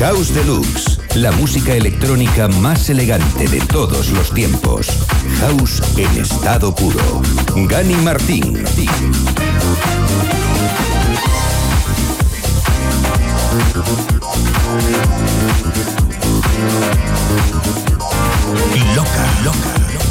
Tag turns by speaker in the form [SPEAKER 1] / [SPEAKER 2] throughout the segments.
[SPEAKER 1] House Deluxe la música electrónica más elegante de todos los tiempos. House en estado puro. Gani Martín. Loca, loca, loca.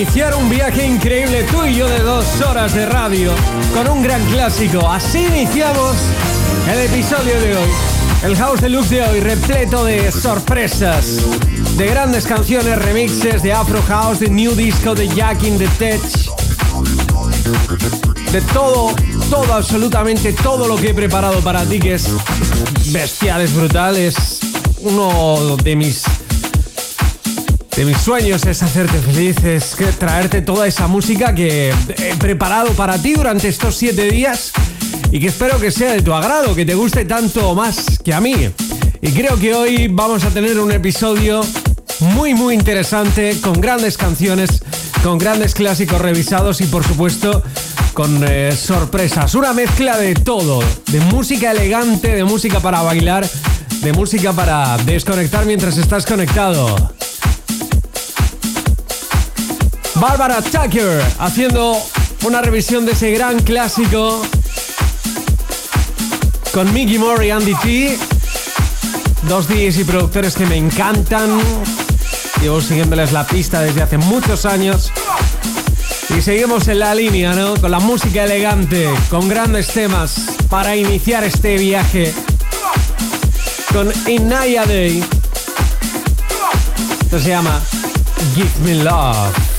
[SPEAKER 2] iniciar un viaje increíble tú y yo de dos horas de radio con un gran clásico? Así iniciamos el episodio de hoy. El House Deluxe de hoy repleto de sorpresas, de grandes canciones, remixes de Afro House, de New Disco, de Jack in the Tech, de todo, todo, absolutamente todo lo que he preparado para ti, que es bestial, es brutal, es uno de mis de mis sueños es hacerte feliz, es traerte toda esa música que he preparado para ti durante estos siete días y que espero que sea de tu agrado, que te guste tanto más que a mí. Y creo que hoy vamos a tener un episodio muy muy interesante, con grandes canciones, con grandes clásicos revisados y por supuesto con eh, sorpresas. Una mezcla de todo, de música elegante, de música para bailar, de música para desconectar mientras estás conectado. Barbara Tucker haciendo una revisión de ese gran clásico con Mickey Moore y Andy T. Dos DJs y productores que me encantan. Llevo siguiéndoles la pista desde hace muchos años. Y seguimos en la línea, ¿no? Con la música elegante, con grandes temas para iniciar este viaje. Con Inaya Day. Esto se llama Give Me Love.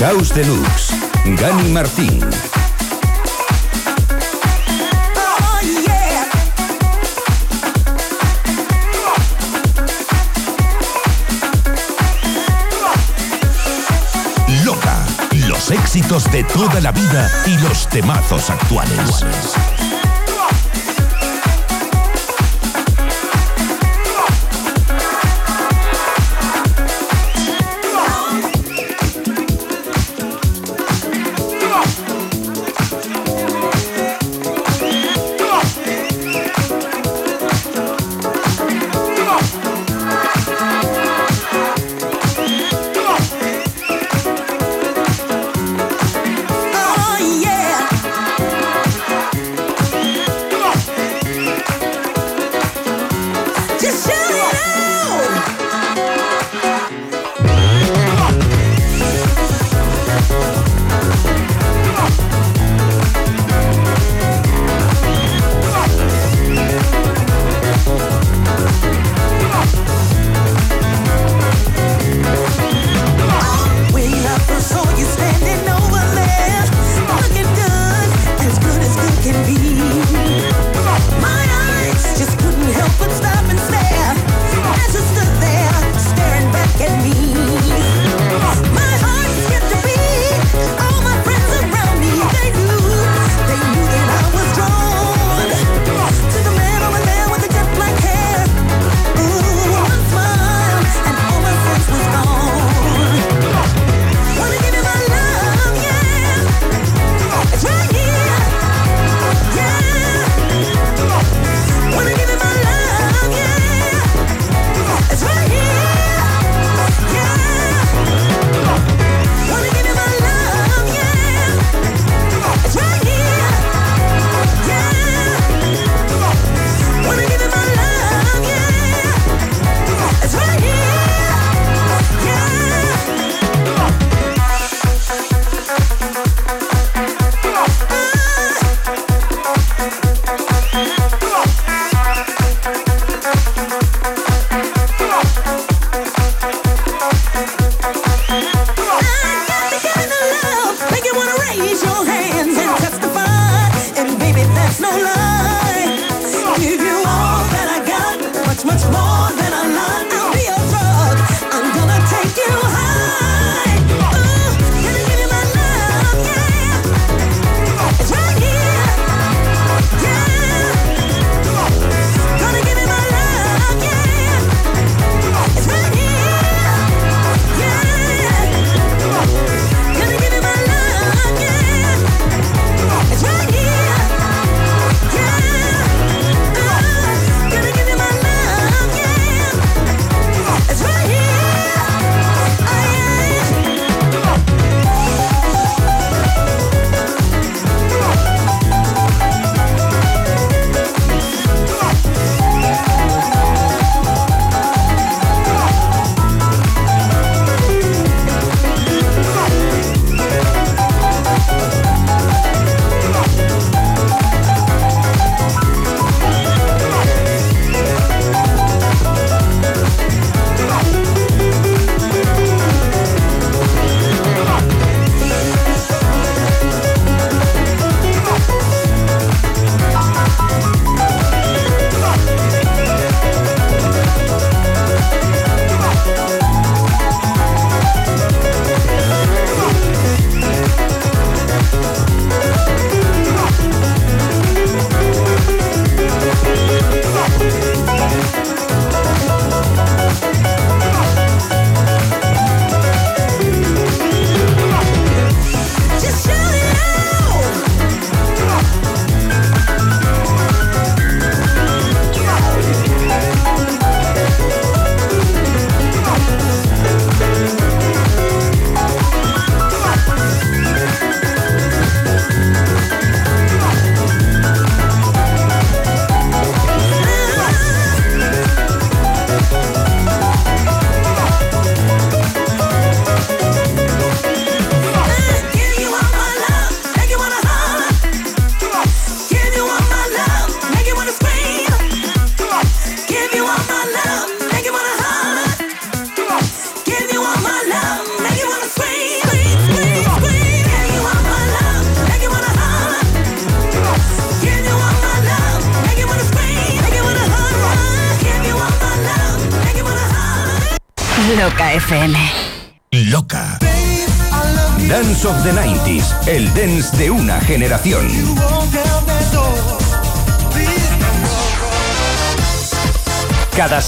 [SPEAKER 3] House Deluxe, Gani Martín. Loca, los éxitos de toda la vida y los temazos actuales.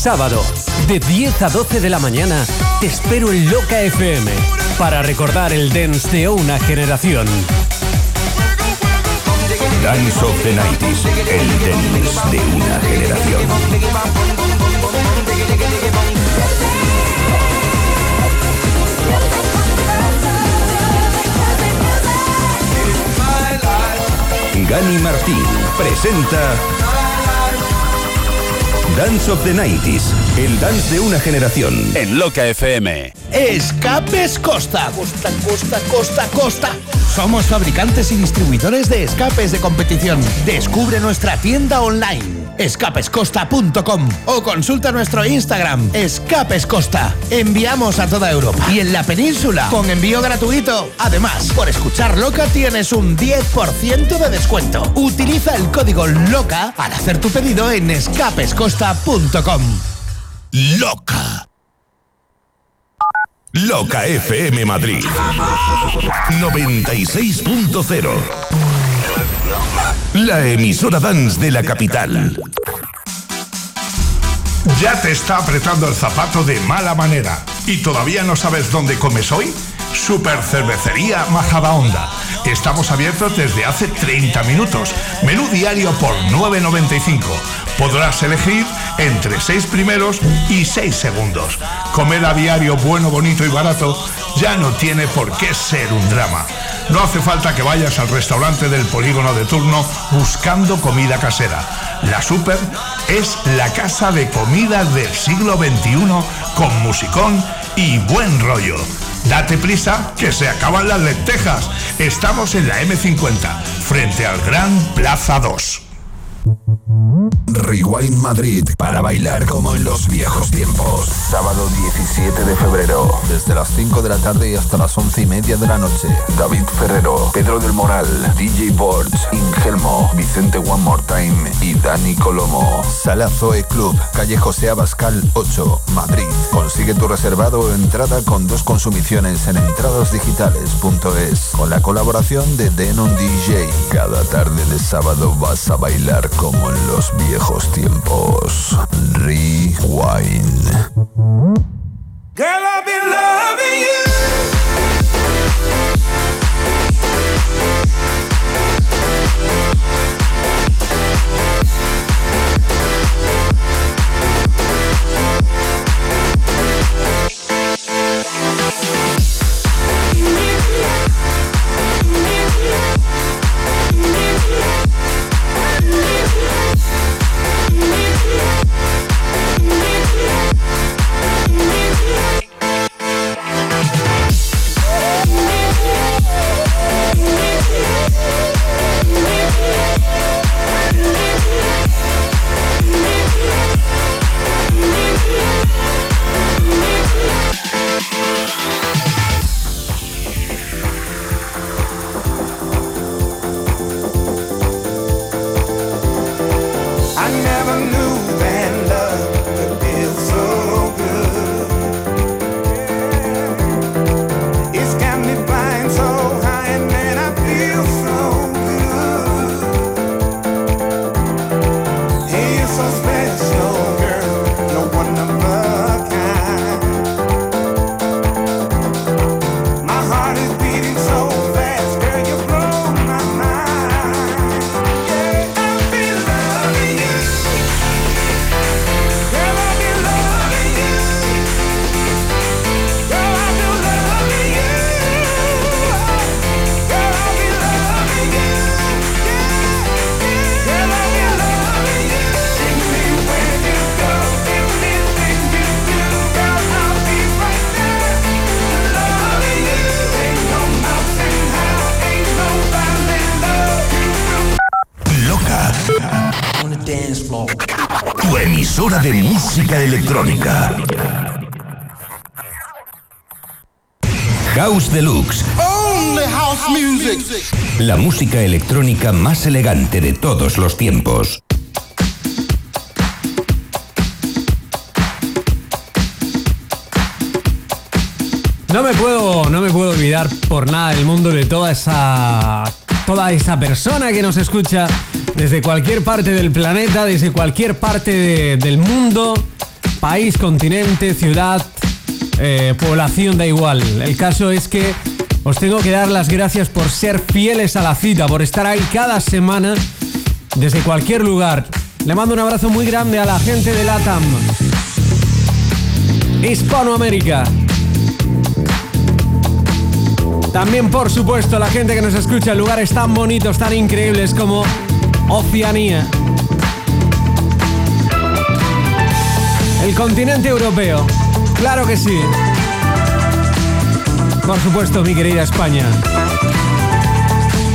[SPEAKER 2] Sábado, de 10 a 12 de la mañana, te espero en Loca FM para recordar el dance de una generación.
[SPEAKER 3] Dance of the 90s, el dance de una generación. Gani Martín presenta Dance of the 90s, el dance de una generación.
[SPEAKER 4] En Loca FM.
[SPEAKER 5] Escapes Costa. Costa, Costa, Costa, Costa. Somos fabricantes y distribuidores de escapes de competición. Descubre nuestra tienda online escapescosta.com o consulta nuestro Instagram Escapes Costa. Enviamos a toda Europa y en la península con envío gratuito. Además, por escuchar Loca tienes un 10% de descuento. Utiliza el código LOCA al hacer tu pedido en escapescosta.com.
[SPEAKER 3] Loca. Loca FM Madrid 96.0 La emisora dance de la capital.
[SPEAKER 6] ¿Ya te está apretando el zapato de mala manera y todavía no sabes dónde comes hoy? Super Cervecería Majadahonda. Estamos abiertos desde hace 30 minutos. Menú diario por 9.95. Podrás elegir entre 6 primeros y 6 segundos. Comer a diario bueno, bonito y barato ya no tiene por qué ser un drama. No hace falta que vayas al restaurante del polígono de turno buscando comida casera. La Super es la casa de comida del siglo XXI con musicón y buen rollo. Date prisa que se acaban las lentejas. Estamos en la M50, frente al Gran Plaza 2.
[SPEAKER 3] Rewind Madrid para bailar como en los viejos tiempos. Sábado 17 de febrero, desde las 5 de la tarde y hasta las 11 y media de la noche. David Ferrero, Pedro del Moral, DJ Boards, Ingelmo, Vicente One More Time y Dani Colomo. Sala Zoe Club, calle José Abascal 8, Madrid. Consigue tu reservado o entrada con dos consumiciones en entradasdigitales.es. Con la colaboración de Denon DJ. Cada tarde de sábado vas a bailar como en los viejos tiempos. Rewind. Música electrónica. House Deluxe.
[SPEAKER 5] Only house music.
[SPEAKER 3] La música electrónica más elegante de todos los tiempos.
[SPEAKER 2] No me puedo, no me puedo olvidar por nada del mundo de toda esa, toda esa persona que nos escucha desde cualquier parte del planeta, desde cualquier parte de- del mundo, país, continente, ciudad, eh, población, da igual. El caso es que os tengo que dar las gracias por ser fieles a la cita, por estar ahí cada semana desde cualquier lugar. Le mando un abrazo muy grande a la gente de LATAM. Hispanoamérica. También, por supuesto, la gente que nos escucha en lugares tan bonitos, tan increíbles como Oceanía. El continente europeo. Claro que sí. Por supuesto, mi querida España.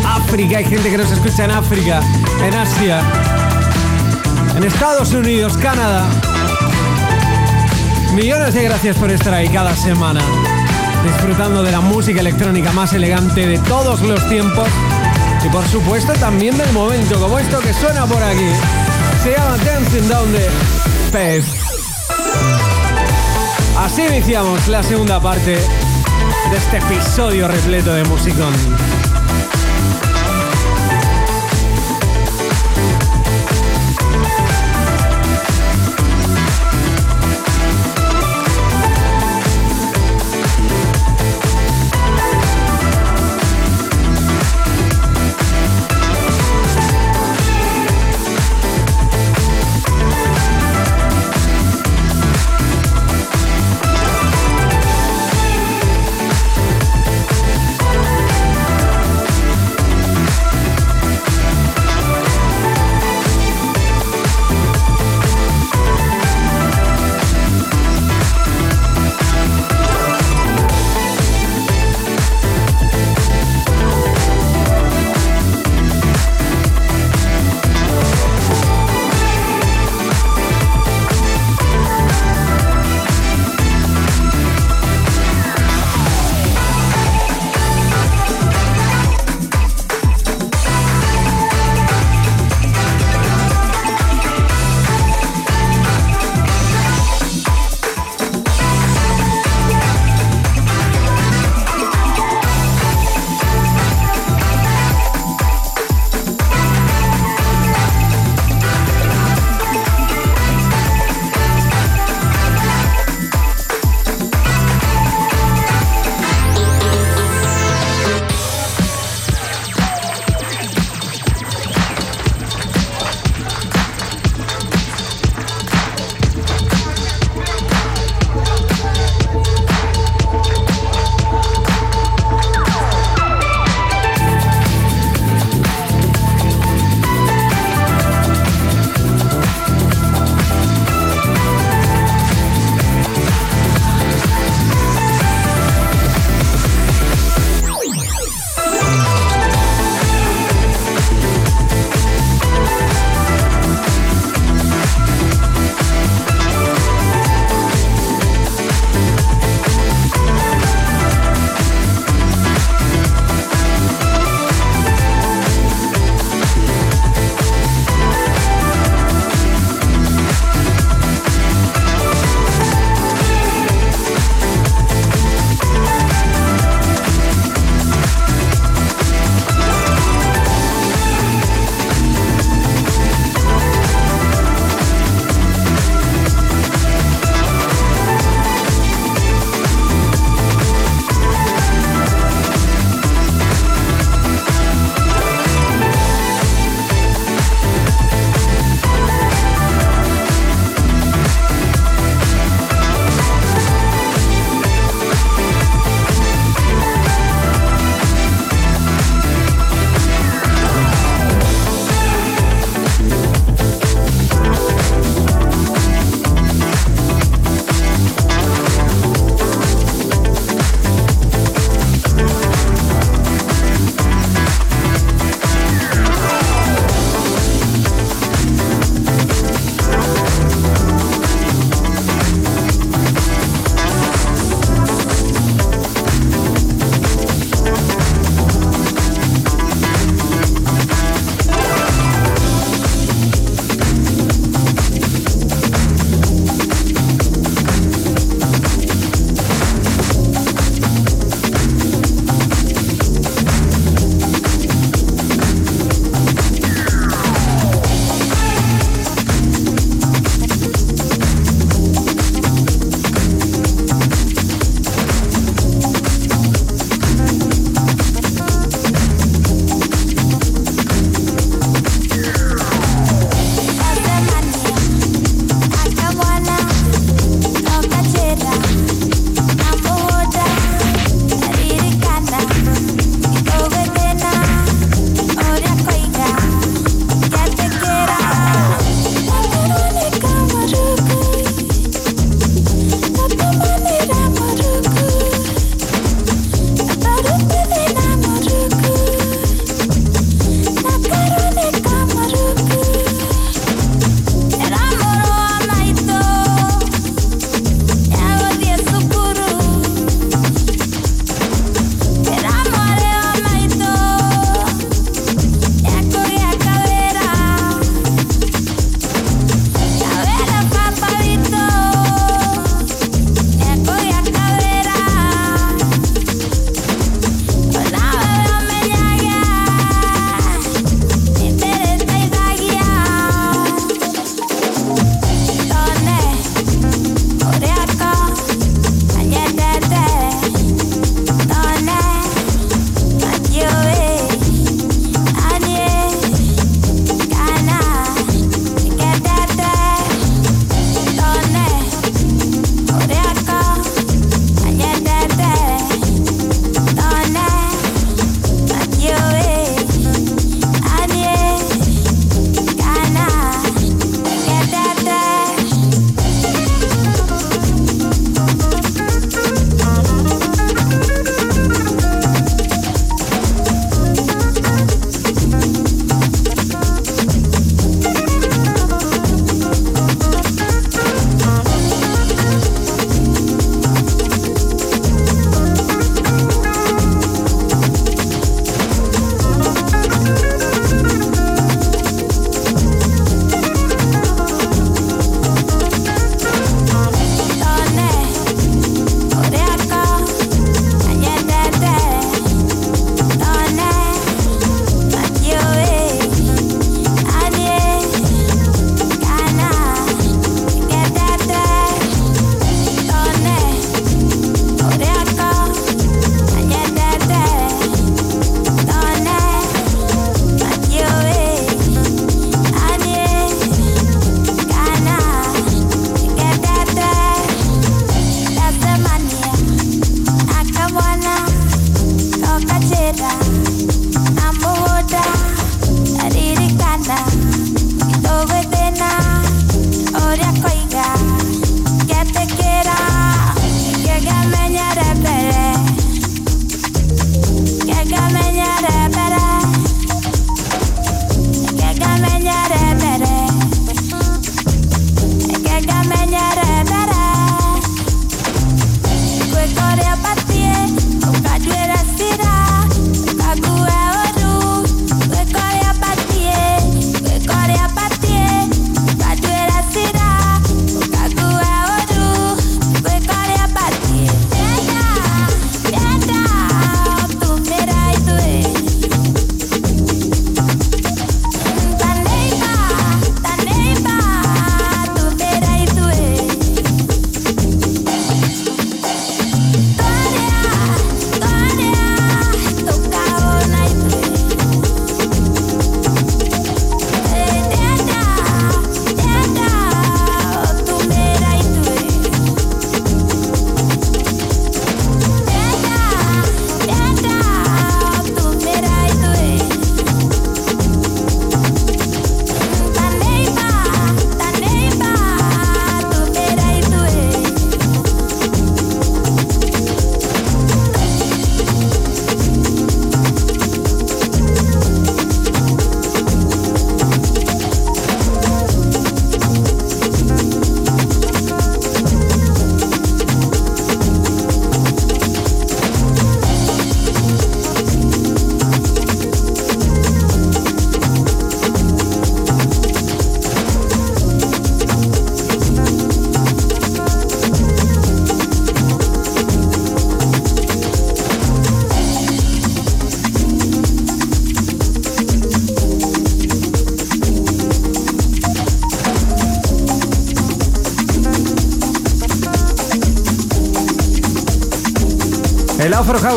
[SPEAKER 2] África, hay gente que nos escucha en África, en Asia, en Estados Unidos, Canadá. Millones de gracias por estar ahí cada semana, disfrutando de la música electrónica más elegante de todos los tiempos y por supuesto también del momento, como esto que suena por aquí. Se llama Dancing Down the Faith. Así iniciamos la segunda parte de este episodio repleto de musicón.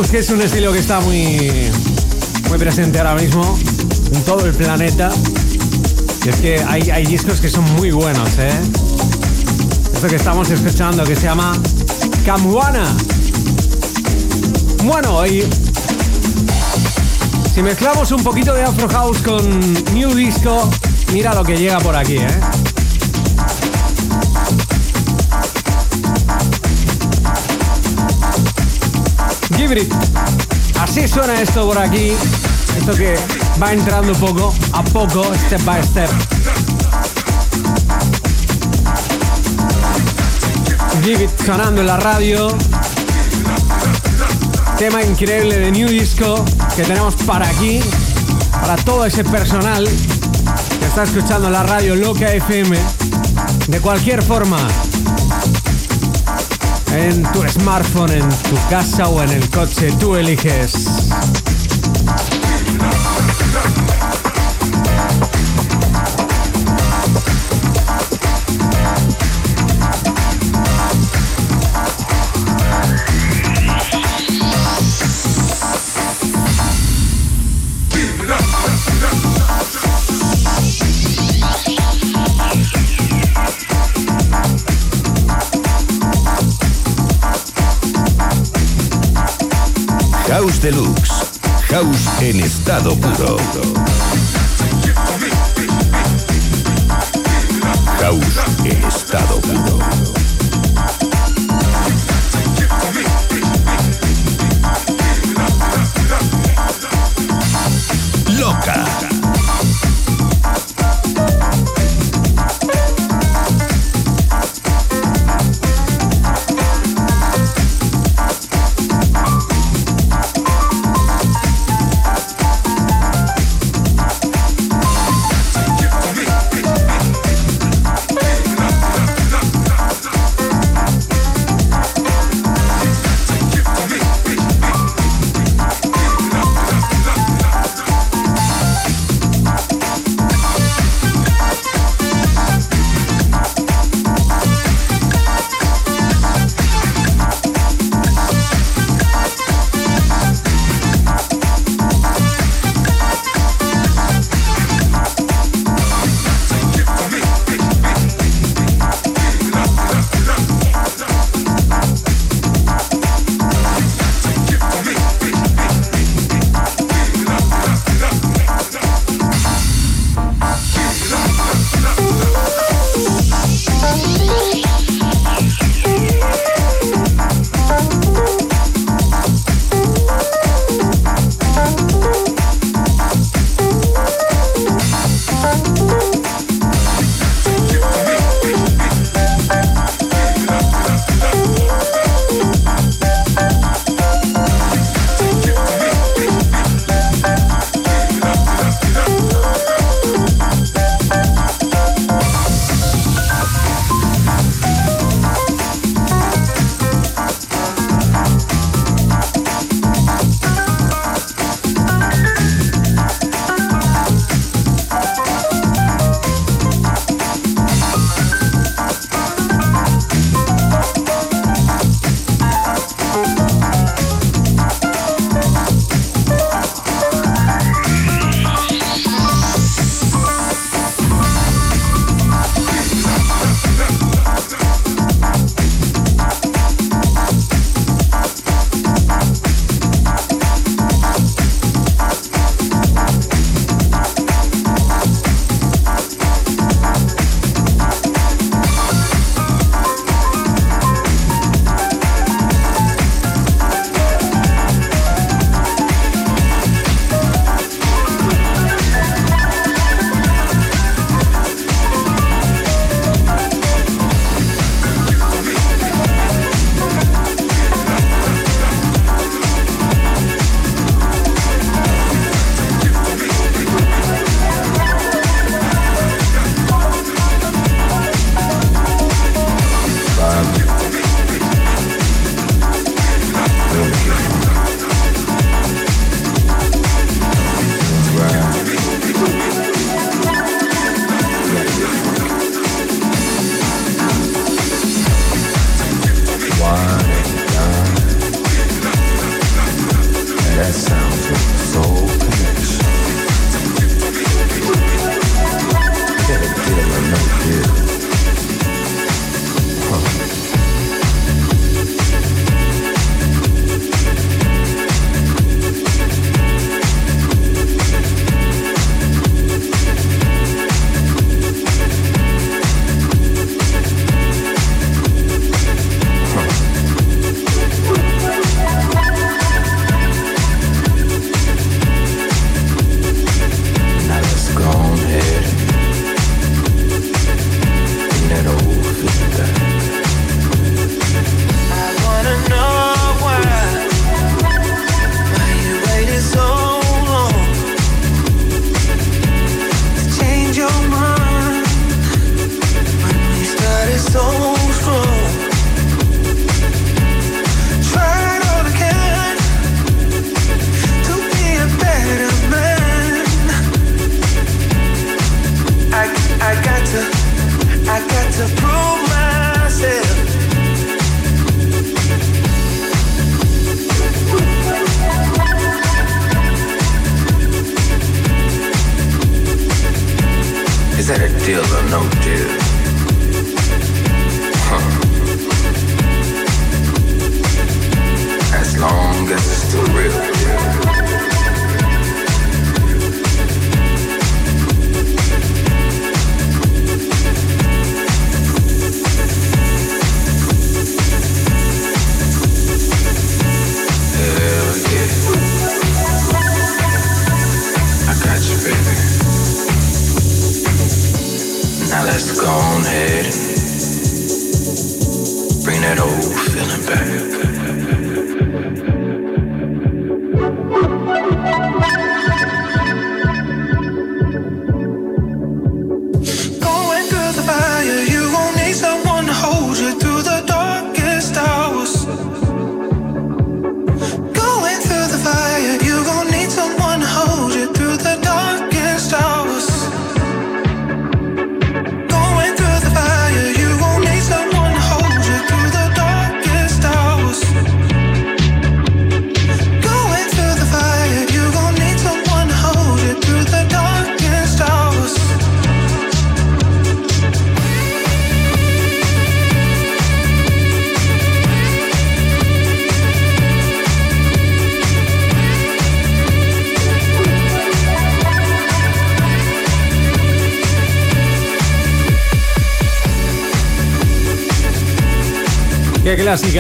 [SPEAKER 2] House, que es un estilo que está muy, muy presente ahora mismo en todo el planeta. Y es que hay, hay discos que son muy buenos, ¿eh? Esto que estamos escuchando que se llama Camuana. Bueno, y si mezclamos un poquito de Afro House con New Disco, mira lo que llega por aquí, ¿eh? Give it. Así suena esto por aquí. Esto que va entrando poco a poco, step by step. Give it sonando en la radio. Tema increíble de New Disco que tenemos para aquí, para todo ese personal que está escuchando la radio Loca FM. De cualquier forma, en tu smartphone, en tu casa o en el coche, tú eliges.
[SPEAKER 7] Deluxe. House en estado puro. House en estado puro.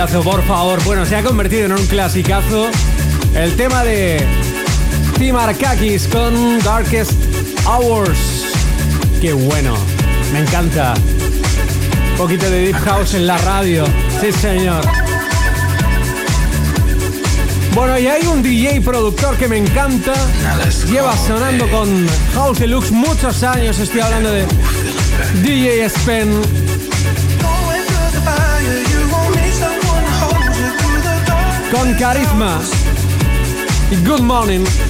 [SPEAKER 8] por favor. Bueno, se ha convertido en un clasicazo el tema de Tim Arkakis con Darkest Hours. Qué bueno, me encanta. Un poquito de Deep House en la radio. Sí, señor. Bueno, y hay un DJ productor que me encanta. Lleva sonando con House Deluxe muchos años. Estoy hablando de DJ Spen. con carisma. Good morning.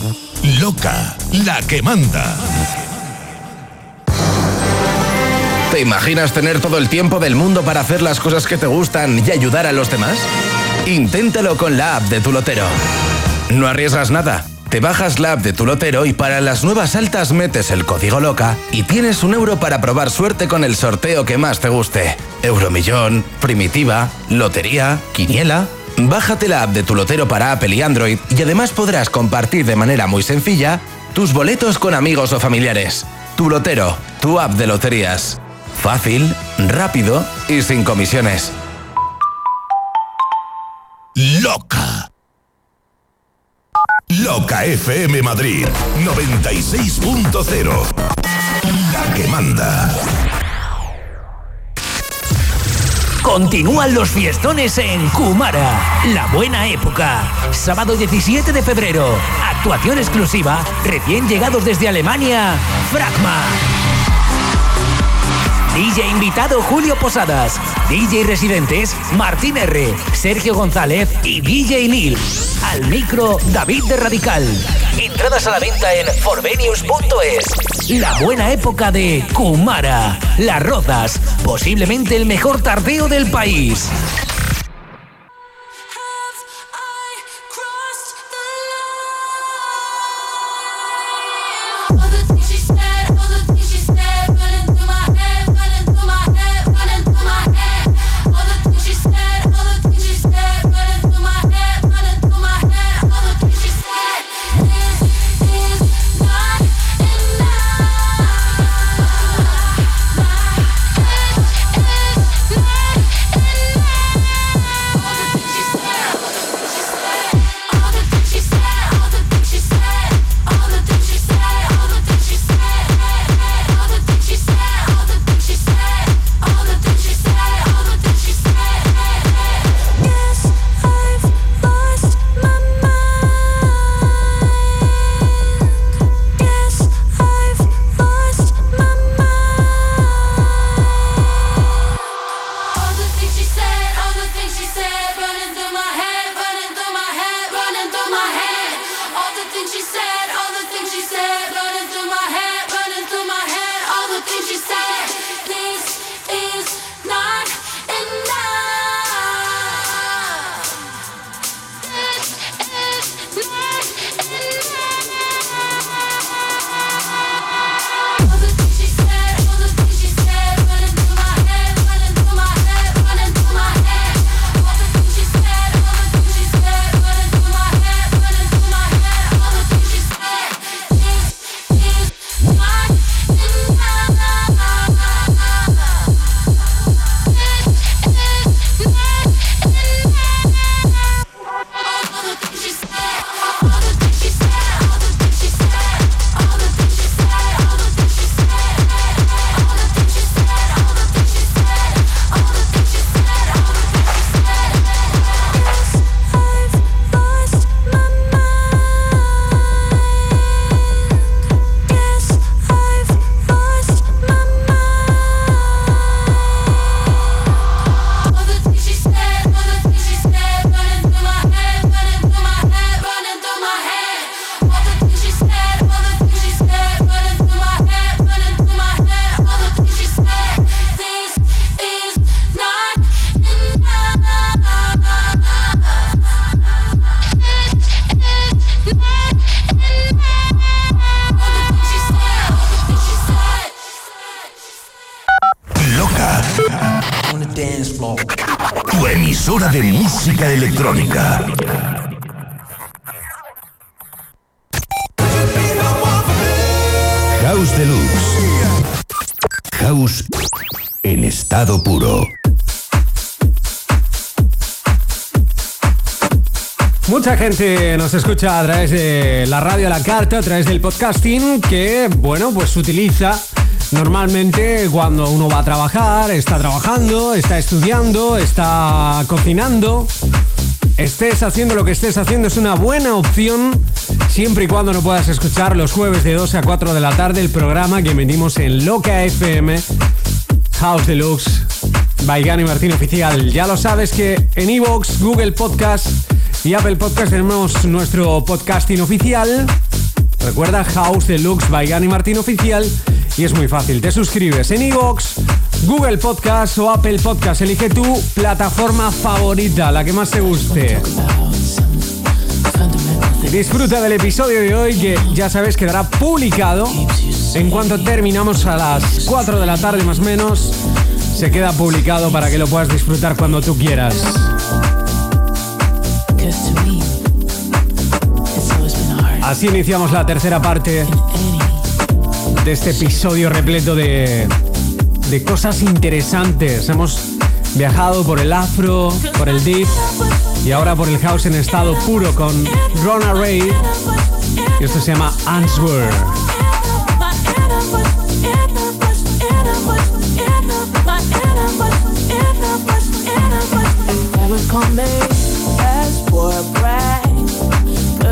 [SPEAKER 7] Loca, la que manda.
[SPEAKER 9] ¿Te imaginas tener todo el tiempo del mundo para hacer las cosas que te gustan y ayudar a los demás? Inténtalo con la app de tu lotero. No arriesgas nada. Te bajas la app de tu lotero y para las nuevas altas metes el código loca y tienes un euro para probar suerte con el sorteo que más te guste. Euromillón, primitiva, lotería, quiniela. Bájate la app de tu lotero para Apple y Android y además podrás compartir de manera muy sencilla tus boletos con amigos o familiares. Tu lotero, tu app de loterías. Fácil, rápido y sin comisiones.
[SPEAKER 7] Loca. Loca FM Madrid 96.0. La que manda.
[SPEAKER 10] Continúan los fiestones en Kumara, la buena época. Sábado 17 de febrero, actuación exclusiva, recién llegados desde Alemania, Fragma. DJ invitado Julio Posadas, DJ residentes Martín R, Sergio González y DJ Neil. Al micro David de Radical. Entradas a la venta en forvenius.es. La buena época de Kumara, Las Rozas, posiblemente el mejor tardeo del país.
[SPEAKER 2] Gente nos escucha a través de la radio la carta, a través del podcasting, que, bueno, pues utiliza normalmente cuando uno va a trabajar, está trabajando, está estudiando, está cocinando. Estés haciendo lo que estés haciendo es una buena opción siempre y cuando no puedas escuchar los jueves de 12 a 4 de la tarde el programa que emitimos en Loca FM House Deluxe by Gani Martín Oficial. Ya lo sabes que en Evox, Google Podcast y Apple Podcast tenemos nuestro podcasting oficial. Recuerda House Deluxe by Gani Martín Oficial y es muy fácil. Te suscribes en Evox, Google Podcast o Apple Podcast. Elige tu plataforma favorita, la que más te guste. Disfruta del episodio de hoy que ya sabes quedará publicado en cuanto terminamos a las 4 de la tarde más o menos. Se queda publicado para que lo puedas disfrutar cuando tú quieras. Así iniciamos la tercera parte de este episodio repleto de, de cosas interesantes. Hemos viajado por el afro, por el deep y ahora por el house en estado puro con Rona Ray. Y esto se llama Answer.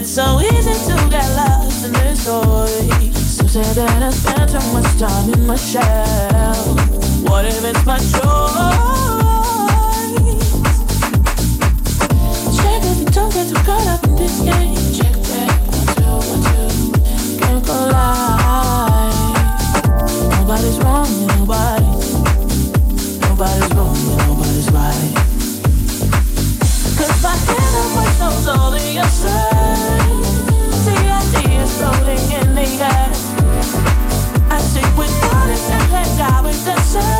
[SPEAKER 1] it's so easy to get lost in this story So sad that I spent too much time in my shell. What if it's my choice? Check if you don't get too caught up in this game. Check that, one, two, one, two. Can't collide. Nobody's wrong and nobody's Nobody's wrong nobody's right. Cause my inner voice knows all the answers lady. I think without and second I the sun.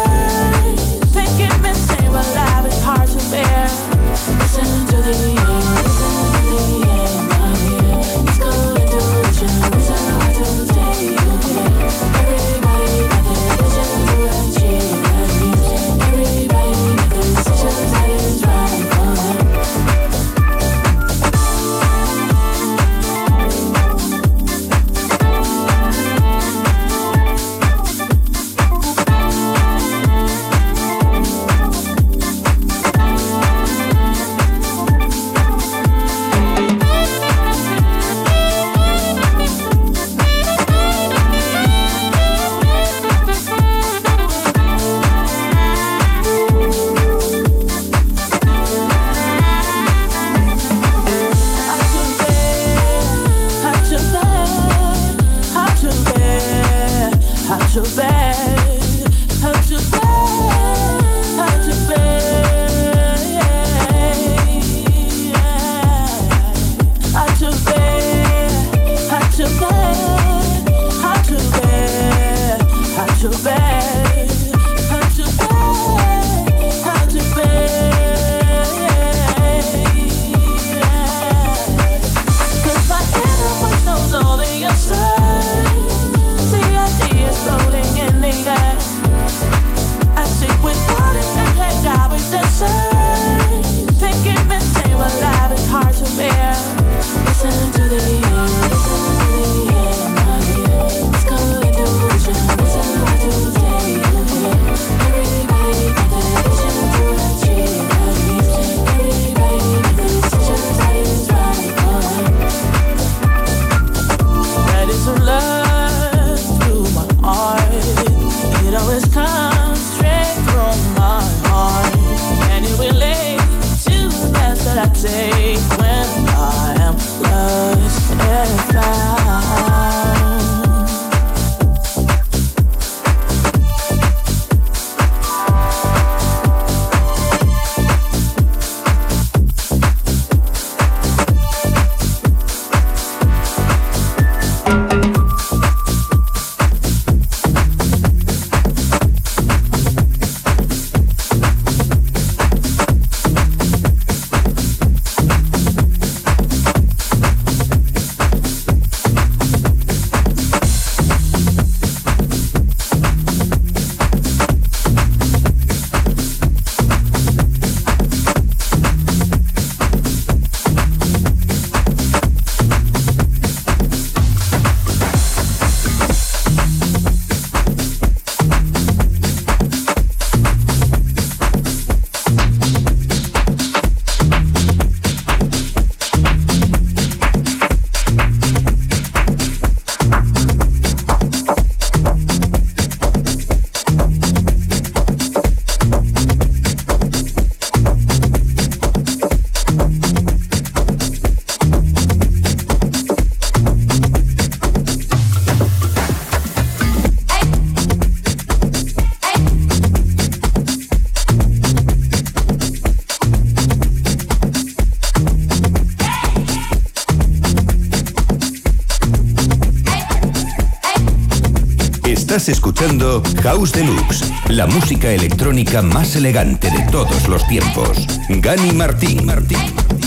[SPEAKER 11] House Deluxe, la música electrónica más elegante de todos los tiempos. Gani Martín. Martín.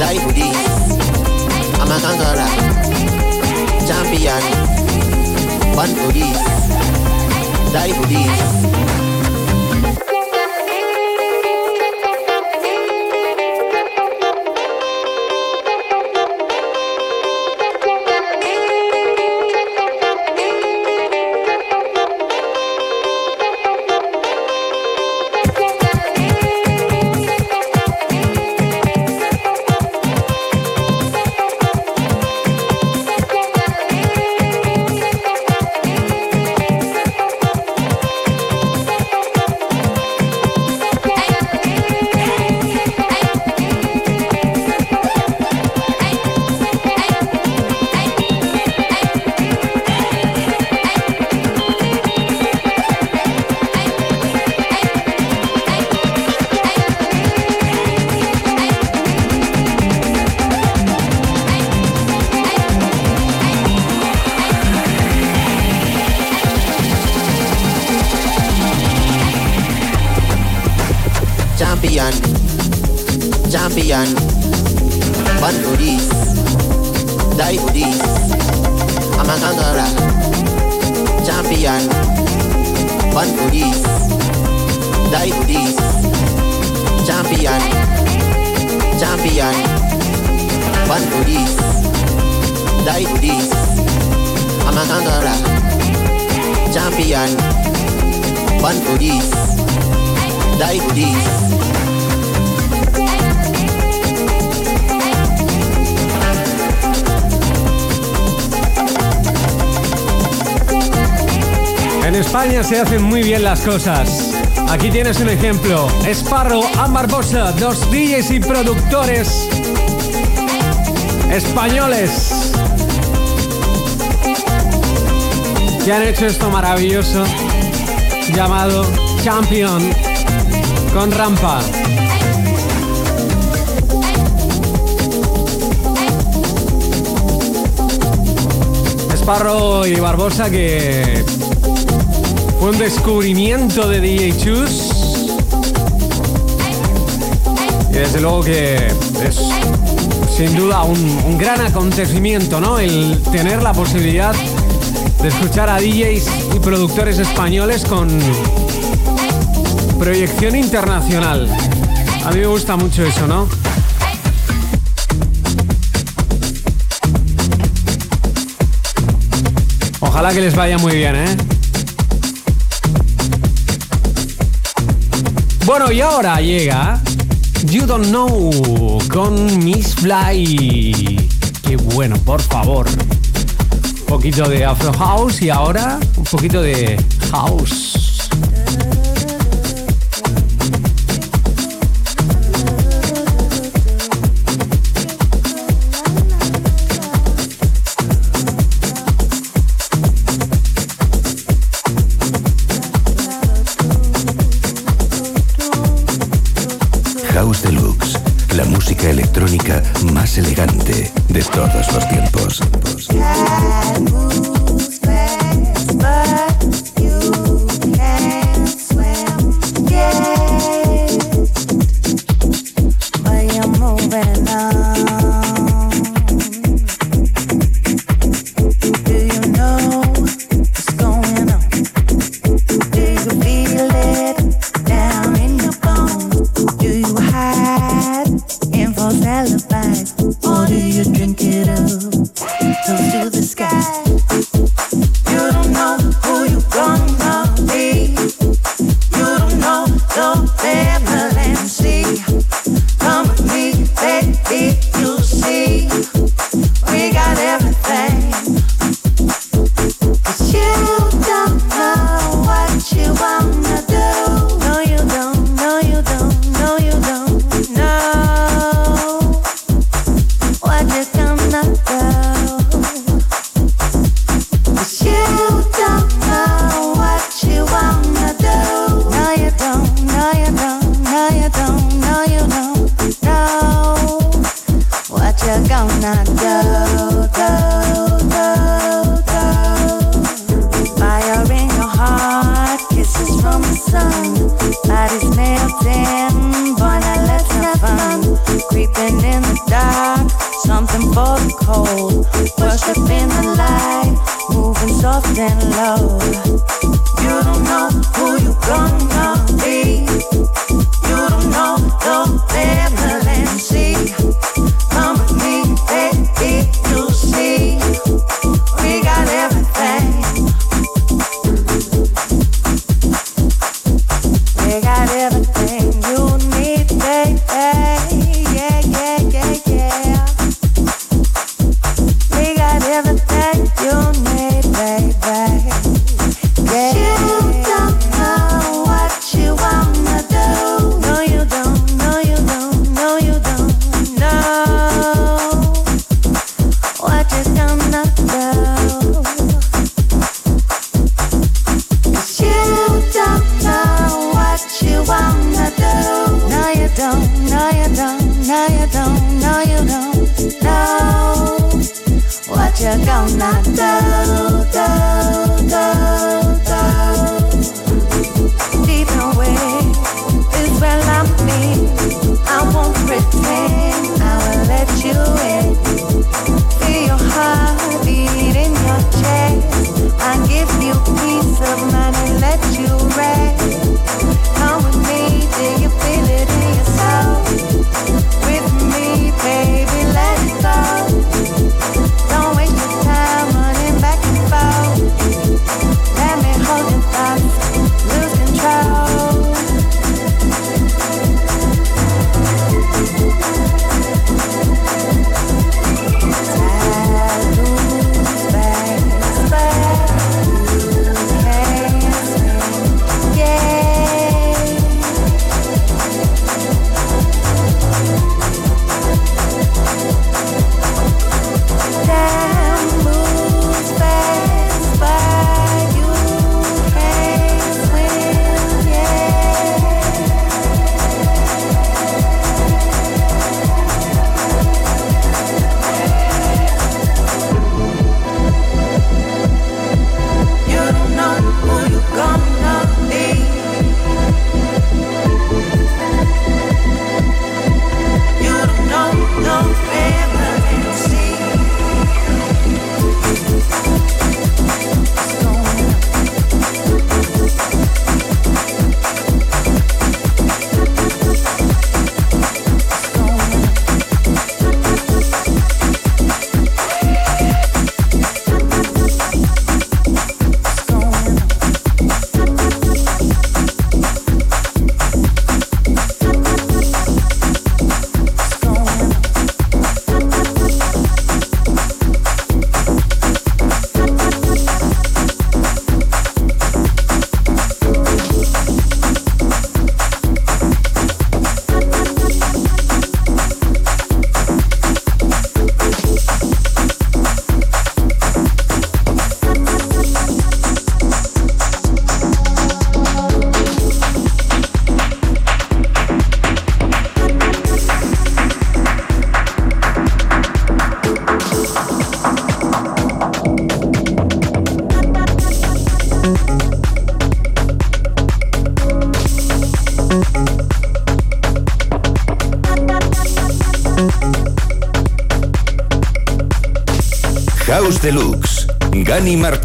[SPEAKER 12] dari Budi Amankan Amakan Zola Champion
[SPEAKER 2] Pan Budi Dari Budi cosas. Aquí tienes un ejemplo. Esparro, Ámbar Bosa, dos DJs y productores españoles que han hecho esto maravilloso llamado Champion con rampa. Esparro y Barbosa que un descubrimiento de DJ Chus. Y desde luego que es sin duda un gran acontecimiento, ¿no? El tener la posibilidad de escuchar a DJs y productores españoles con proyección internacional. A mí me gusta mucho eso, ¿no? Ojalá que les vaya muy bien, ¿eh? Bueno, y ahora llega You Don't Know con Miss Fly. Qué bueno, por favor. Un poquito de Afro House y ahora un poquito de House.
[SPEAKER 13] elegante de todos los tiempos.
[SPEAKER 14] Gani Martín.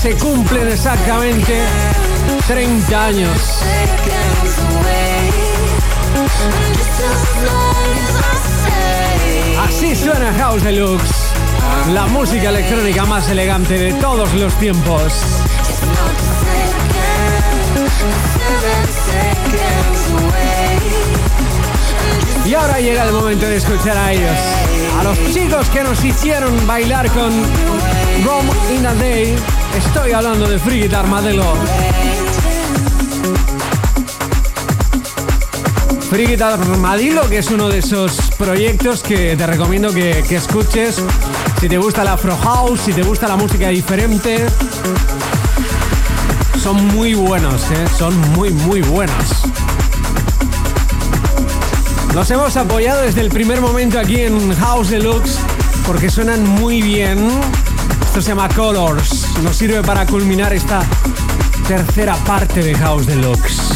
[SPEAKER 2] Se cumplen exactamente 30 años. Armadillo. Que es uno de esos proyectos que te recomiendo que, que escuches. Si te gusta la Afro House, si te gusta la música diferente, son muy buenos, ¿eh? son muy, muy buenos. Nos hemos apoyado desde el primer momento aquí en House Deluxe porque suenan muy bien. Esto se llama Colors. Nos sirve para culminar esta tercera parte de House Deluxe.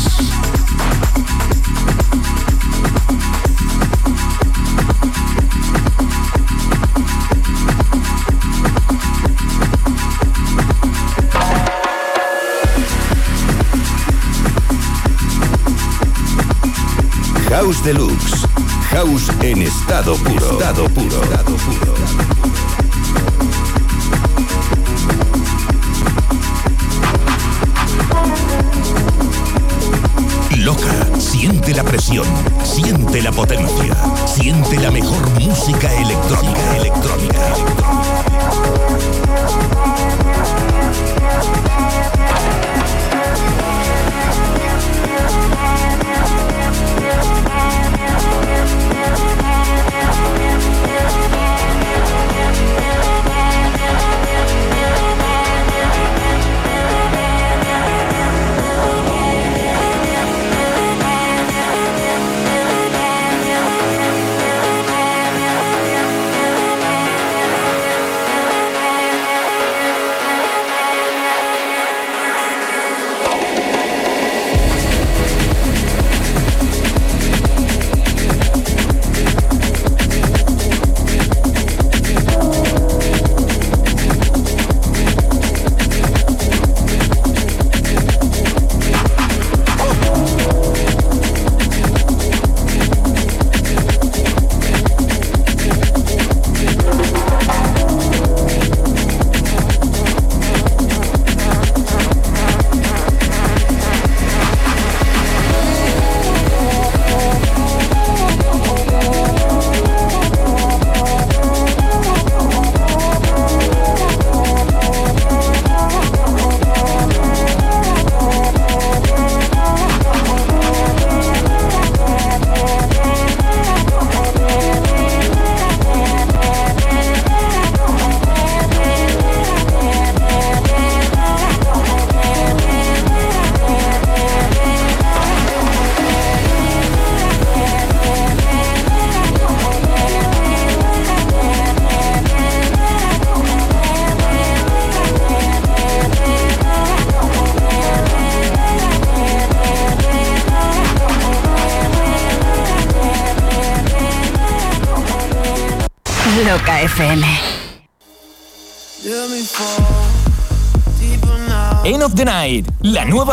[SPEAKER 13] House Deluxe. House en estado puro. Estado puro.
[SPEAKER 7] Loca, siente la presión, siente la potencia, siente la mejor música electrónica, electrónica.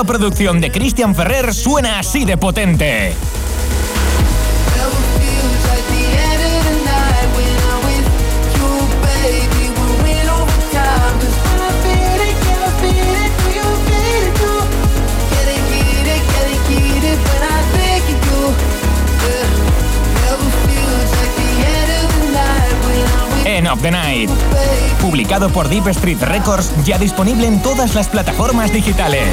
[SPEAKER 10] Producción de Christian Ferrer suena así de potente. End of the Night. Publicado por Deep Street Records, ya disponible en todas las plataformas digitales.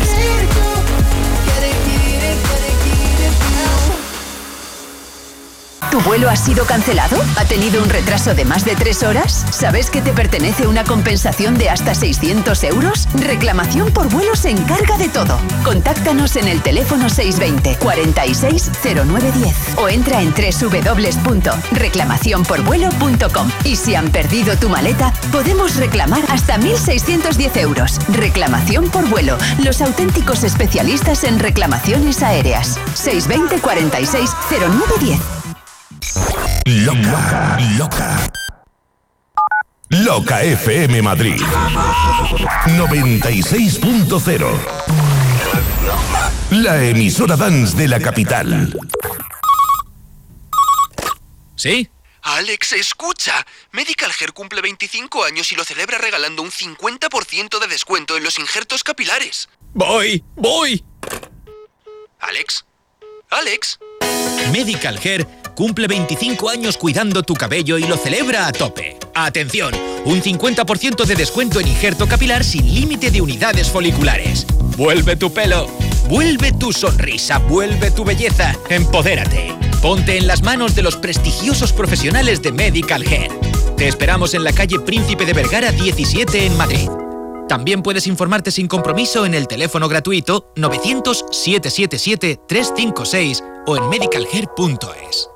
[SPEAKER 15] ¿Tu vuelo ha sido cancelado? ¿Ha tenido un retraso de más de tres horas? ¿Sabes que te pertenece una compensación de hasta 600 euros? Reclamación por vuelo se encarga de todo. Contáctanos en el teléfono 620 460910 o entra en www.reclamacionporvuelo.com. Y si han perdido tu maleta, podemos reclamar hasta 1.610 euros. Reclamación por vuelo. Los auténticos especialistas en reclamaciones aéreas. 620 460910.
[SPEAKER 7] Loca, loca. Loca FM Madrid 96.0 La emisora dance de la capital.
[SPEAKER 16] ¿Sí? Alex, escucha. Medical Hair cumple 25 años y lo celebra regalando un 50% de descuento en los injertos capilares.
[SPEAKER 17] Voy, voy.
[SPEAKER 16] Alex. Alex.
[SPEAKER 17] Medical Hair cumple 25 años cuidando tu cabello y lo celebra a tope. Atención, un 50% de descuento en injerto capilar sin límite de unidades foliculares. Vuelve tu pelo, vuelve tu sonrisa, vuelve tu belleza. Empodérate. Ponte en las manos de los prestigiosos profesionales de Medical Hair. Te esperamos en la calle Príncipe de Vergara 17 en Madrid. También puedes informarte sin compromiso en el teléfono gratuito 900-777-356 o en medicalhair.es.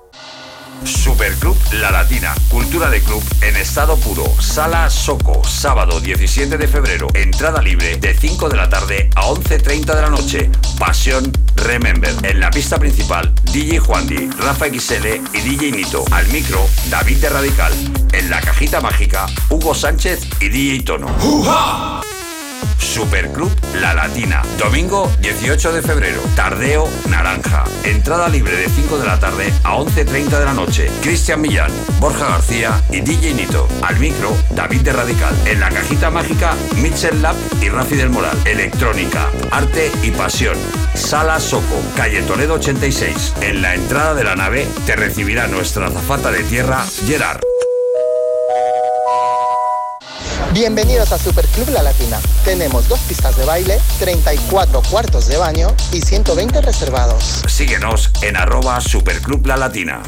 [SPEAKER 18] Superclub La Latina, cultura de club en estado puro. Sala Soco, sábado 17 de febrero. Entrada libre de 5 de la tarde a 11.30 de la noche. Pasión Remember. En la pista principal, DJ Juandi, Rafa XL y DJ Nito. Al micro, David de Radical. En la cajita mágica, Hugo Sánchez y DJ Tono. Superclub La Latina. Domingo 18 de febrero. Tardeo Naranja. Entrada libre de 5 de la tarde a 11.30 de la noche. Cristian Millán, Borja García y DJ Nito. Al micro, David de Radical. En la cajita mágica, Mitchell Lab y Rafi del Moral. Electrónica, arte y pasión. Sala Soco, calle Toledo 86. En la entrada de la nave te recibirá nuestra azafata de tierra, Gerard.
[SPEAKER 19] Bienvenidos a Superclub La Latina. Tenemos dos pistas de baile, 34 cuartos de baño y 120 reservados.
[SPEAKER 18] Síguenos en arroba Superclub La Latina.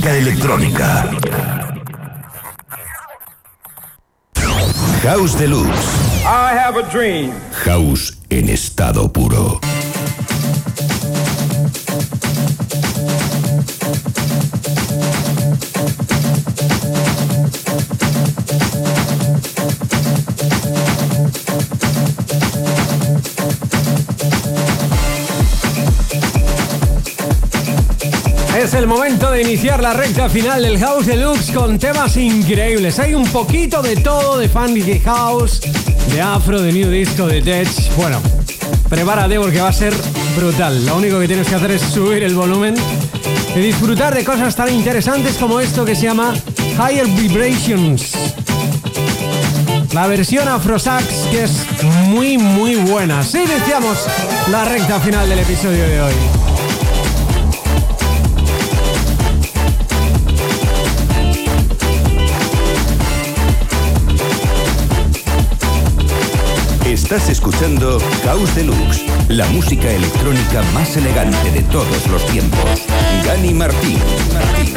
[SPEAKER 13] Música electrónica. House Deluxe.
[SPEAKER 11] I have a dream.
[SPEAKER 2] El momento de iniciar la recta final del House Deluxe con temas increíbles. Hay un poquito de todo, de Funky House, de Afro, de New Disco, de Tech. Bueno, prepárate porque va a ser brutal. Lo único que tienes que hacer es subir el volumen y disfrutar de cosas tan interesantes como esto que se llama Higher Vibrations. La versión Afro Sax que es muy muy buena. Sí, iniciamos la recta final del episodio de hoy.
[SPEAKER 13] Estás escuchando House Deluxe, la música electrónica más elegante de todos los tiempos. Gani Martín. Martín.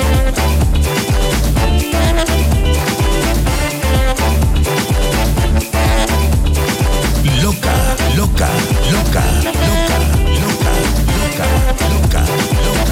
[SPEAKER 13] Loca, loca, loca, loca, loca, loca, loca, loca,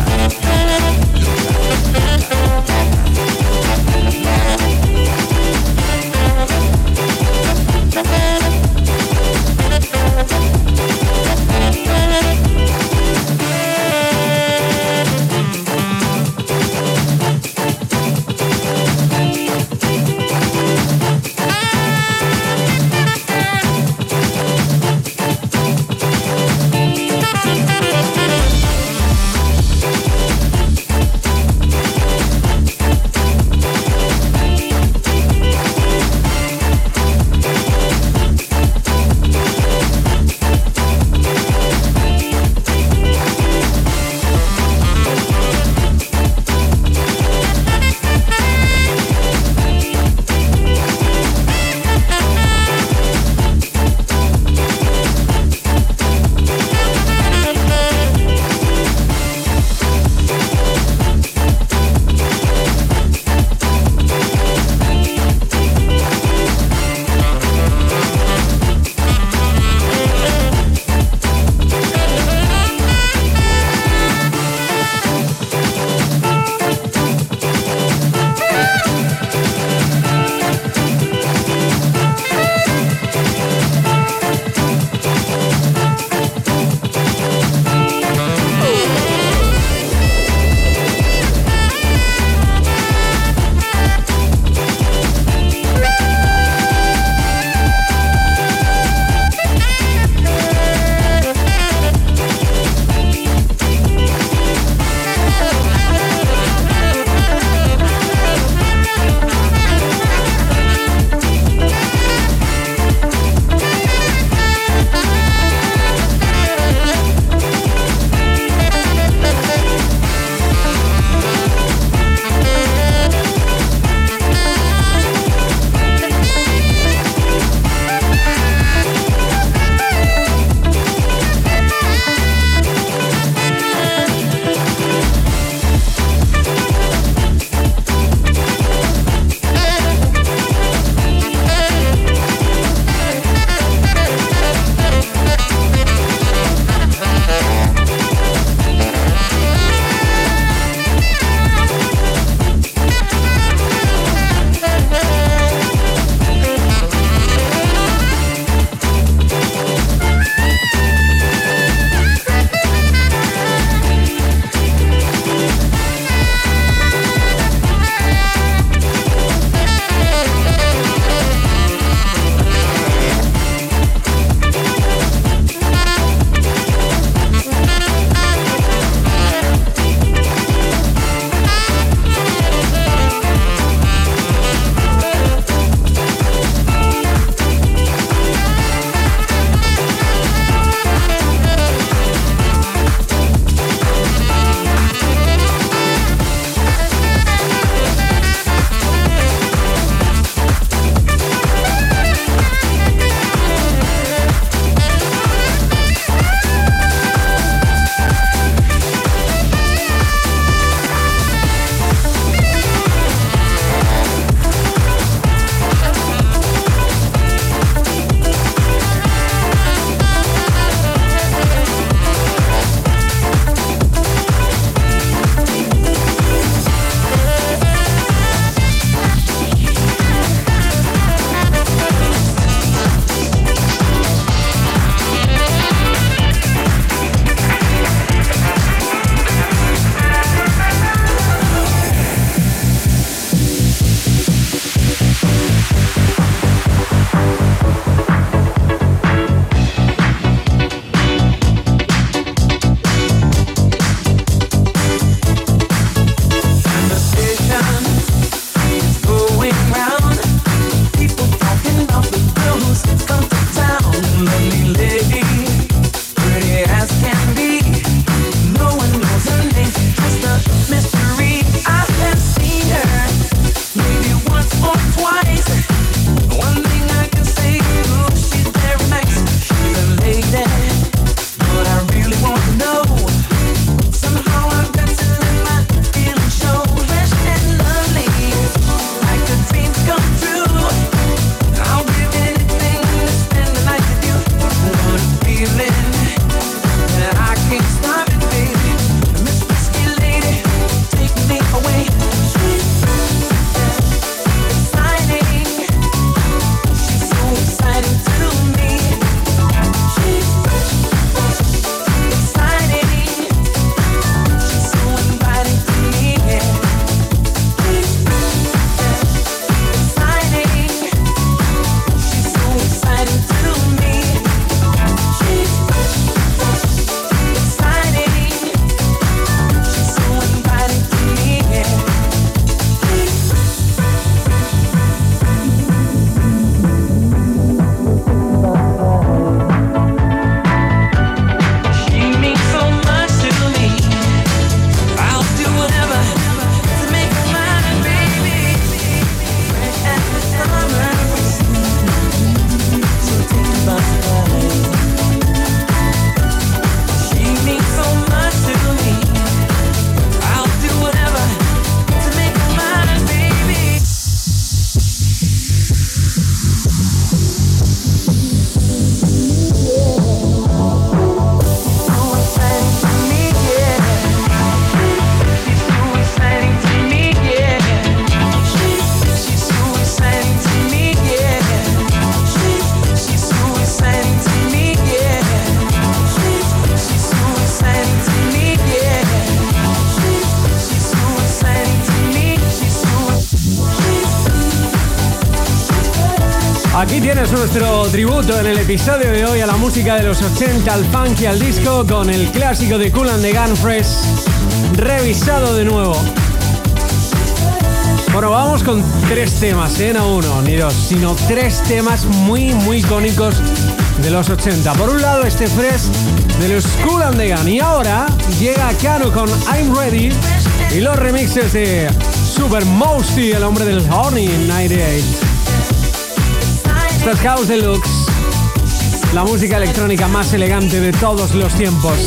[SPEAKER 2] nuestro tributo en el episodio de hoy a la música de los 80, al funk y al disco, con el clásico de Cool and the Gun Fresh revisado de nuevo. Bueno, vamos con tres temas, ¿eh? no uno ni dos, sino tres temas muy, muy icónicos de los 80. Por un lado, este Fresh de los Cool and the Gun. Y ahora llega Cano con I'm Ready y los remixes de Super Mosty, el hombre del Horny 98. Esto es House Deluxe, la música electrónica más elegante de todos los tiempos.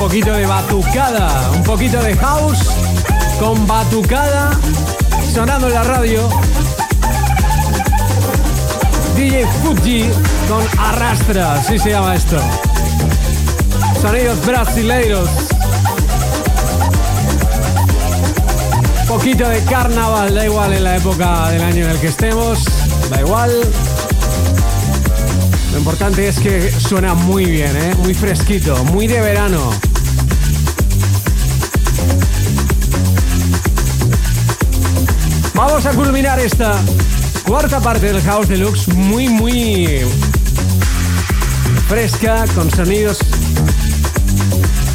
[SPEAKER 2] Poquito de batucada, un poquito de house con batucada sonando en la radio. DJ Fuji con Arrastra, así se llama esto. Sonidos brasileiros. Poquito de carnaval, da igual en la época del año en el que estemos, da igual. Lo importante es que suena muy bien, ¿eh? muy fresquito, muy de verano. Vamos a culminar esta cuarta parte del House Deluxe muy, muy fresca, con sonidos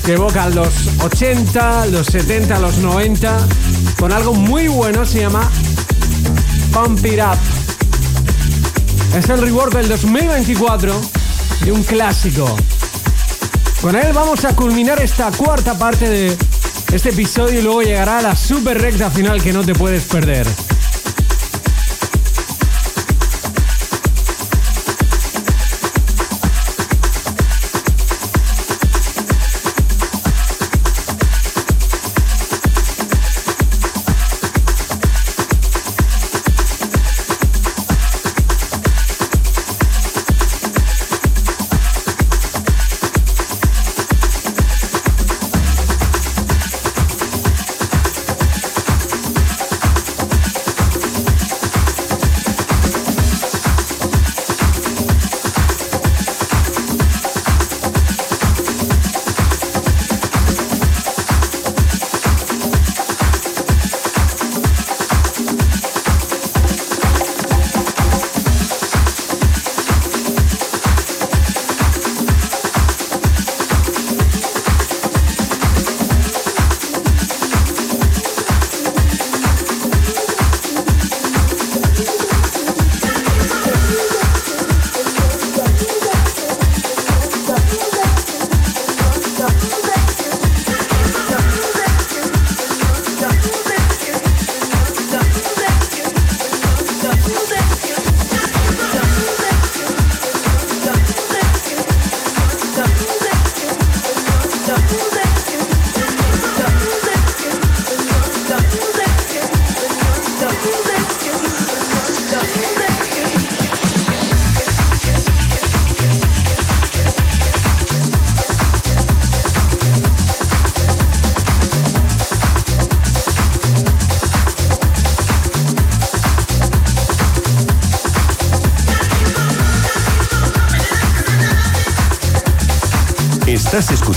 [SPEAKER 2] que evocan los 80, los 70, los 90, con algo muy bueno, se llama Pump It Up. Es el rework del 2024 de un clásico. Con él vamos a culminar esta cuarta parte de este episodio luego llegará la super recta final que no te puedes perder.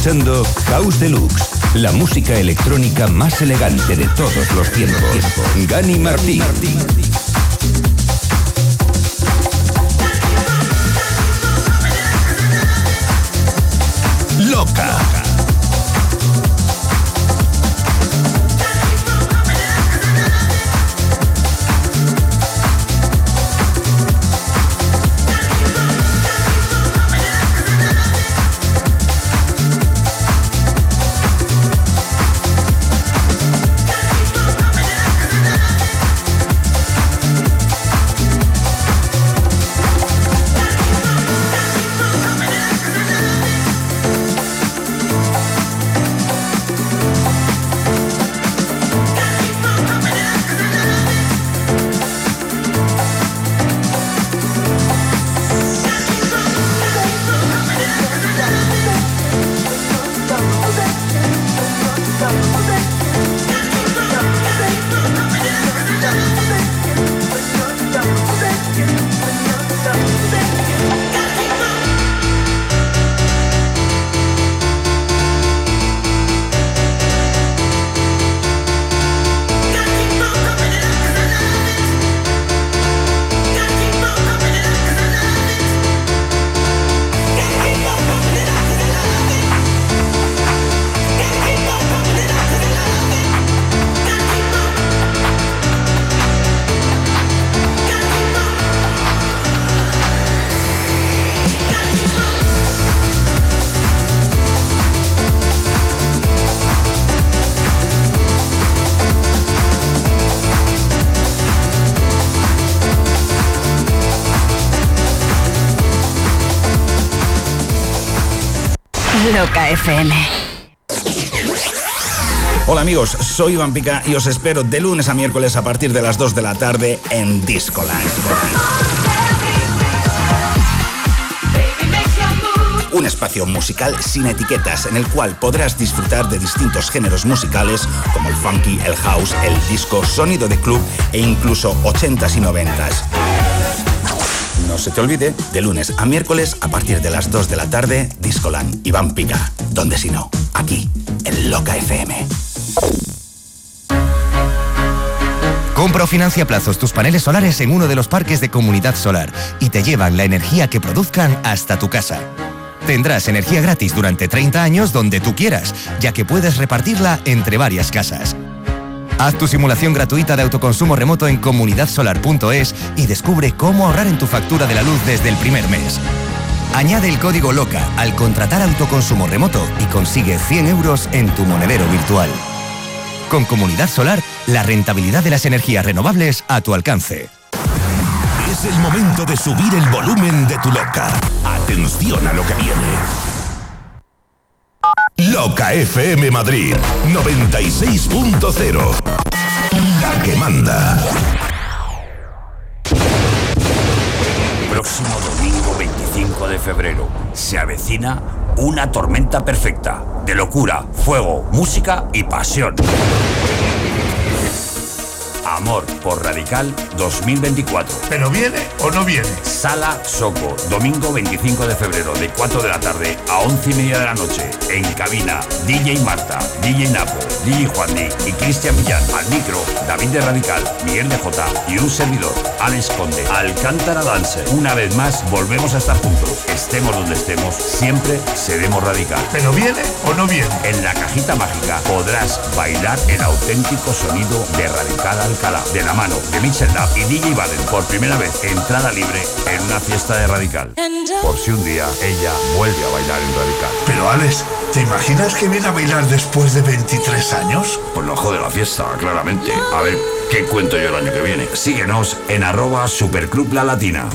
[SPEAKER 13] Escuchando House Deluxe, la música electrónica más elegante de todos los tiempos. Gani Martín.
[SPEAKER 7] Loca.
[SPEAKER 15] FM.
[SPEAKER 20] Hola amigos, soy Iván Pica y os espero de lunes a miércoles a partir de las 2 de la tarde en Discoland. Un espacio musical sin etiquetas en el cual podrás disfrutar de distintos géneros musicales como el funky, el house, el disco, sonido de club e incluso 80s y 90s. No se te olvide, de lunes a miércoles a partir de las 2 de la tarde, Discoland, Iván Pica. Donde si no, aquí, en Loca FM.
[SPEAKER 21] Compra o financia plazos tus paneles solares en uno de los parques de Comunidad Solar y te llevan la energía que produzcan hasta tu casa. Tendrás energía gratis durante 30 años donde tú quieras, ya que puedes repartirla entre varias casas. Haz tu simulación gratuita de autoconsumo remoto en comunidadsolar.es y descubre cómo ahorrar en tu factura de la luz desde el primer mes. Añade el código LOCA al contratar autoconsumo remoto y consigue 100 euros en tu monedero virtual. Con Comunidad Solar, la rentabilidad de las energías renovables a tu alcance.
[SPEAKER 7] Es el momento de subir el volumen de tu loca. Atención a lo que viene. Loca FM Madrid 96.0. La que manda.
[SPEAKER 18] Próximo domingo 25 de febrero se avecina una tormenta perfecta de locura, fuego, música y pasión. Amor por Radical 2024.
[SPEAKER 22] ¿Pero viene o no viene?
[SPEAKER 18] Sala Soco, domingo 25 de febrero, de 4 de la tarde a 11 y media de la noche. En cabina, DJ Marta, DJ Napo, DJ Juanni y Cristian Millán. Al micro, David de Radical, Miguel de J y un servidor, Alex Conde. Alcántara Dancer. Una vez más, volvemos a estar juntos. Estemos donde estemos, siempre seremos Radical.
[SPEAKER 22] ¿Pero viene o no viene?
[SPEAKER 18] En la cajita mágica podrás bailar el auténtico sonido de Radical Alcalá, de la mano de Mixel Lab y DJ Baden. Por primera vez, entrada libre en una fiesta de Radical. Por si un día ella vuelve a bailar en Radical.
[SPEAKER 22] Pero Alex, ¿te imaginas que viene a bailar después de 23 años?
[SPEAKER 18] Pues lo jode la fiesta, claramente. A ver, ¿qué cuento yo el año que viene? Síguenos en arroba Superclub La Latina.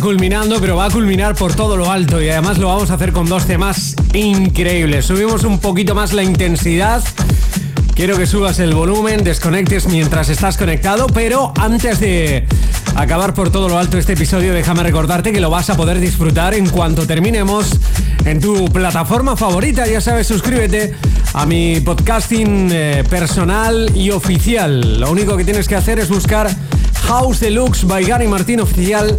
[SPEAKER 2] Culminando, pero va a culminar por todo lo alto y además lo vamos a hacer con dos temas increíbles. Subimos un poquito más la intensidad. Quiero que subas el volumen, desconectes mientras estás conectado, pero antes de acabar por todo lo alto este episodio, déjame recordarte que lo vas a poder disfrutar en cuanto terminemos en tu plataforma favorita. Ya sabes, suscríbete a mi podcasting eh, personal y oficial. Lo único que tienes que hacer es buscar House Deluxe by Gary Martín Oficial,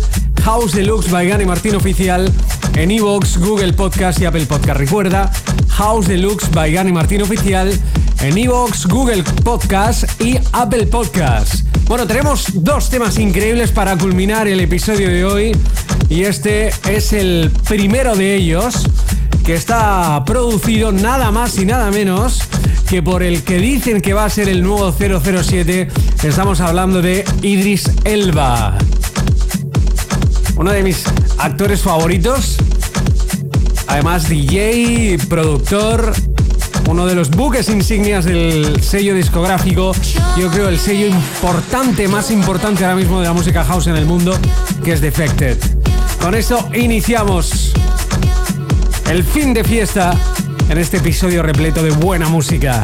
[SPEAKER 2] House Deluxe by Gary Martín Oficial en Evox, Google Podcast y Apple Podcast. Recuerda, House Deluxe by Gary Martín Oficial en Evox, Google Podcast y Apple Podcast. Bueno, tenemos dos temas increíbles para culminar el episodio de hoy y este es el primero de ellos que está producido nada más y nada menos que por el que dicen que va a ser el nuevo 007. Estamos hablando de Idris Elba. Uno de mis actores favoritos. Además DJ, productor, uno de los buques insignias del sello discográfico, yo creo el sello importante, más importante ahora mismo de la música house en el mundo, que es Defected. Con esto iniciamos el fin de fiesta en este episodio repleto de buena música.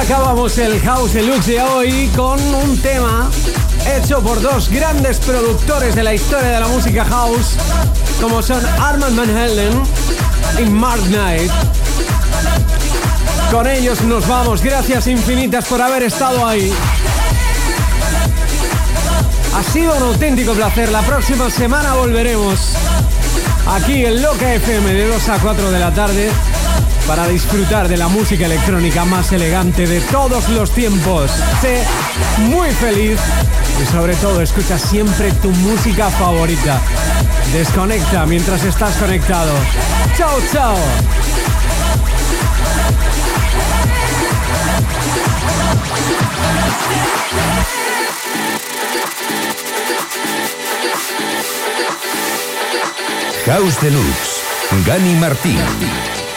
[SPEAKER 2] Acabamos el House Deluxe de hoy con un tema hecho por dos grandes productores de la historia de la música house, como son Armand Van Helden y Mark Knight. Con ellos nos vamos. Gracias infinitas por haber estado ahí. Ha sido un auténtico placer. La próxima semana volveremos aquí en Loca FM de 2 a 4 de la tarde para disfrutar de la música electrónica más elegante de todos los tiempos. Sé muy feliz y sobre todo escucha siempre tu música favorita. Desconecta mientras estás conectado. Chao, chao.
[SPEAKER 13] House Deluxe. Gani Martín.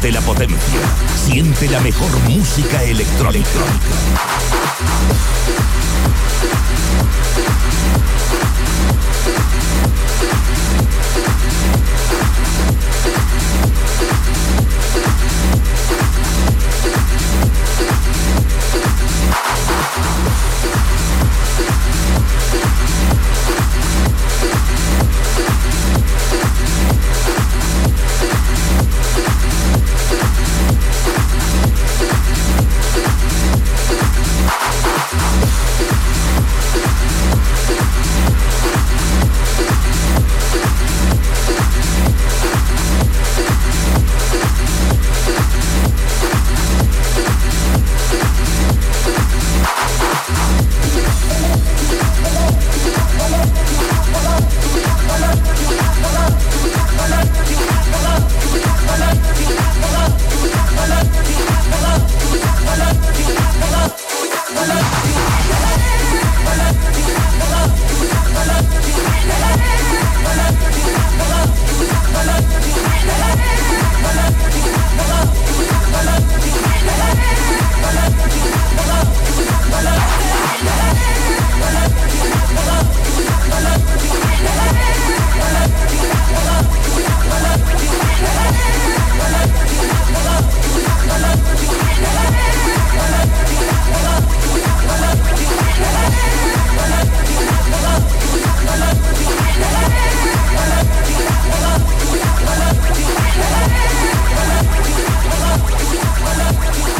[SPEAKER 7] Siente la potencia, siente la mejor música electrónica.